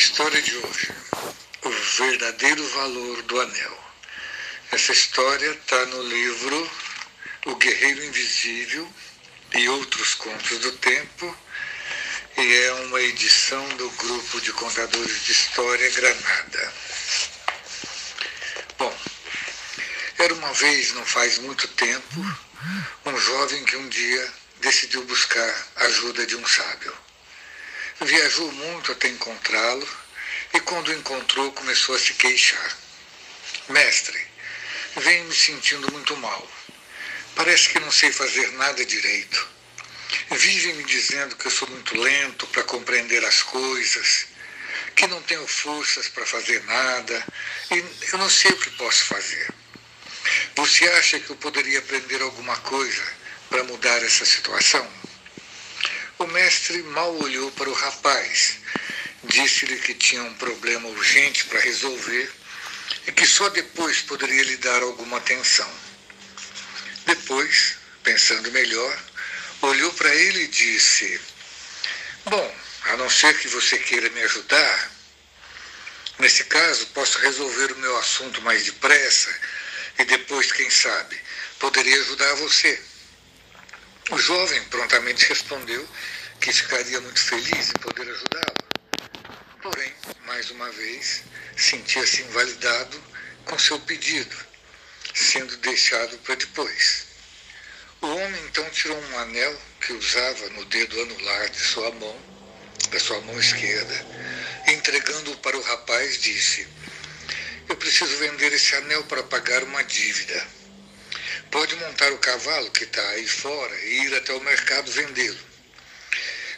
história de hoje, o verdadeiro valor do anel. Essa história está no livro O Guerreiro Invisível e Outros Contos do Tempo, e é uma edição do grupo de contadores de história Granada. Bom, era uma vez, não faz muito tempo, um jovem que um dia decidiu buscar ajuda de um sábio. Viajou muito até encontrá-lo e, quando o encontrou, começou a se queixar. Mestre, venho me sentindo muito mal. Parece que não sei fazer nada direito. Vivem me dizendo que eu sou muito lento para compreender as coisas, que não tenho forças para fazer nada e eu não sei o que posso fazer. Você acha que eu poderia aprender alguma coisa para mudar essa situação? O mestre mal olhou para o rapaz, disse-lhe que tinha um problema urgente para resolver e que só depois poderia lhe dar alguma atenção. Depois, pensando melhor, olhou para ele e disse: Bom, a não ser que você queira me ajudar, nesse caso posso resolver o meu assunto mais depressa e depois, quem sabe, poderia ajudar você. O jovem prontamente respondeu que ficaria muito feliz em poder ajudá-lo. Porém, mais uma vez, sentia-se invalidado com seu pedido, sendo deixado para depois. O homem então tirou um anel que usava no dedo anular de sua mão, da sua mão esquerda, entregando-o para o rapaz, disse: Eu preciso vender esse anel para pagar uma dívida. Pode montar o cavalo que está aí fora e ir até o mercado vendê-lo.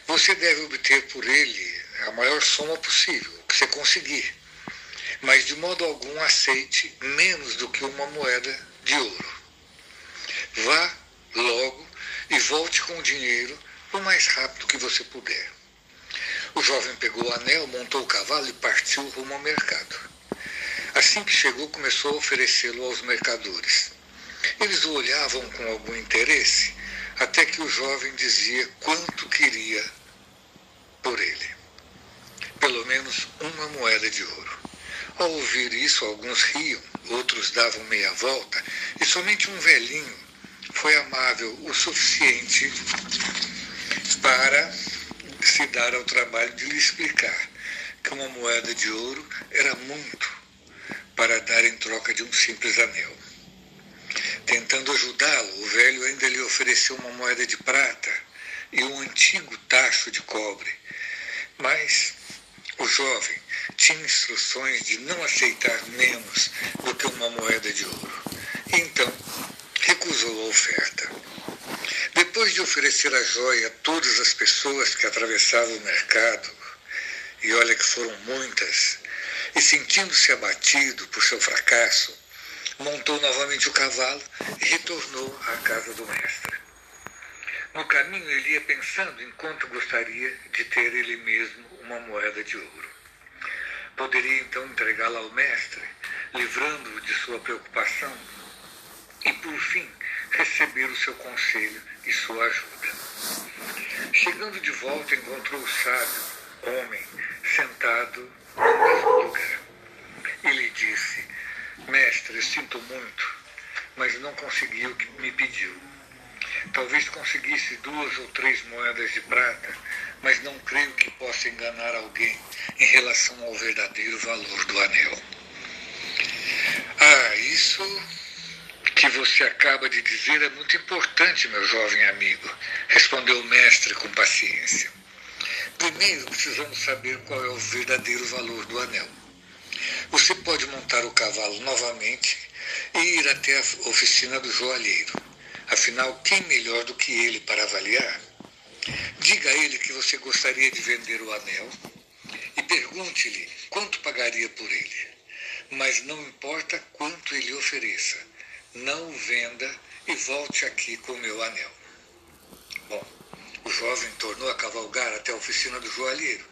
Você deve obter por ele a maior soma possível, que você conseguir. Mas de modo algum aceite menos do que uma moeda de ouro. Vá logo e volte com o dinheiro o mais rápido que você puder. O jovem pegou o anel, montou o cavalo e partiu rumo ao mercado. Assim que chegou, começou a oferecê-lo aos mercadores. Eles o olhavam com algum interesse, até que o jovem dizia quanto queria por ele. Pelo menos uma moeda de ouro. Ao ouvir isso, alguns riam, outros davam meia volta, e somente um velhinho foi amável o suficiente para se dar ao trabalho de lhe explicar que uma moeda de ouro era muito para dar em troca de um simples anel. Tentando ajudá-lo, o velho ainda lhe ofereceu uma moeda de prata e um antigo tacho de cobre. Mas o jovem tinha instruções de não aceitar menos do que uma moeda de ouro. Então recusou a oferta. Depois de oferecer a joia a todas as pessoas que atravessavam o mercado, e olha que foram muitas, e sentindo-se abatido por seu fracasso, montou novamente o cavalo e retornou à casa do mestre. No caminho, ele ia pensando em quanto gostaria de ter ele mesmo uma moeda de ouro. Poderia então entregá-la ao mestre, livrando-o de sua preocupação, e por fim receber o seu conselho e sua ajuda. Chegando de volta, encontrou o sábio, homem, sentado no mesmo lugar. Ele disse: Sinto muito, mas não consegui o que me pediu. Talvez conseguisse duas ou três moedas de prata, mas não creio que possa enganar alguém em relação ao verdadeiro valor do anel. Ah, isso que você acaba de dizer é muito importante, meu jovem amigo, respondeu o mestre com paciência. Primeiro precisamos saber qual é o verdadeiro valor do anel. Você pode montar o cavalo novamente e ir até a oficina do joalheiro. Afinal, quem melhor do que ele para avaliar? Diga a ele que você gostaria de vender o anel e pergunte-lhe quanto pagaria por ele. Mas não importa quanto ele ofereça, não o venda e volte aqui com o meu anel. Bom, o jovem tornou a cavalgar até a oficina do joalheiro.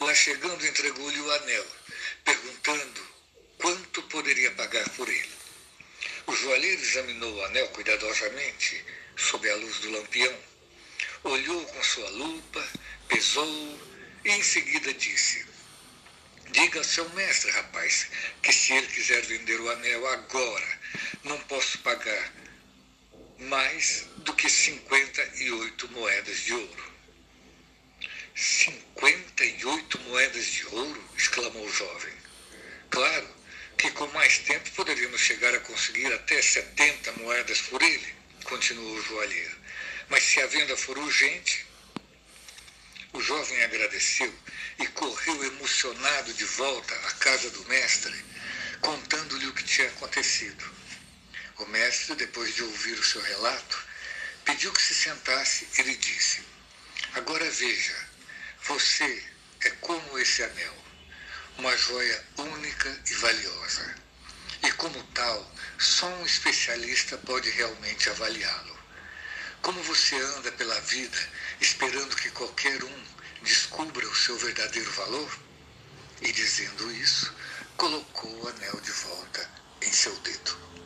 Lá chegando, entregou-lhe o anel perguntando quanto poderia pagar por ele. O joalheiro examinou o anel cuidadosamente, sob a luz do lampião, olhou com sua lupa, pesou e em seguida disse: Diga ao seu mestre, rapaz, que se ele quiser vender o anel agora, não posso pagar mais do que 58 moedas de ouro. 58 moedas de ouro? exclamou o jovem. Claro que com mais tempo poderíamos chegar a conseguir até 70 moedas por ele, continuou o joalheiro. Mas se a venda for urgente. O jovem agradeceu e correu emocionado de volta à casa do mestre, contando-lhe o que tinha acontecido. O mestre, depois de ouvir o seu relato, pediu que se sentasse e lhe disse: Agora veja, você é como esse anel, uma joia única e valiosa. E como tal, só um especialista pode realmente avaliá-lo. Como você anda pela vida esperando que qualquer um descubra o seu verdadeiro valor? E dizendo isso, colocou o anel de volta em seu dedo.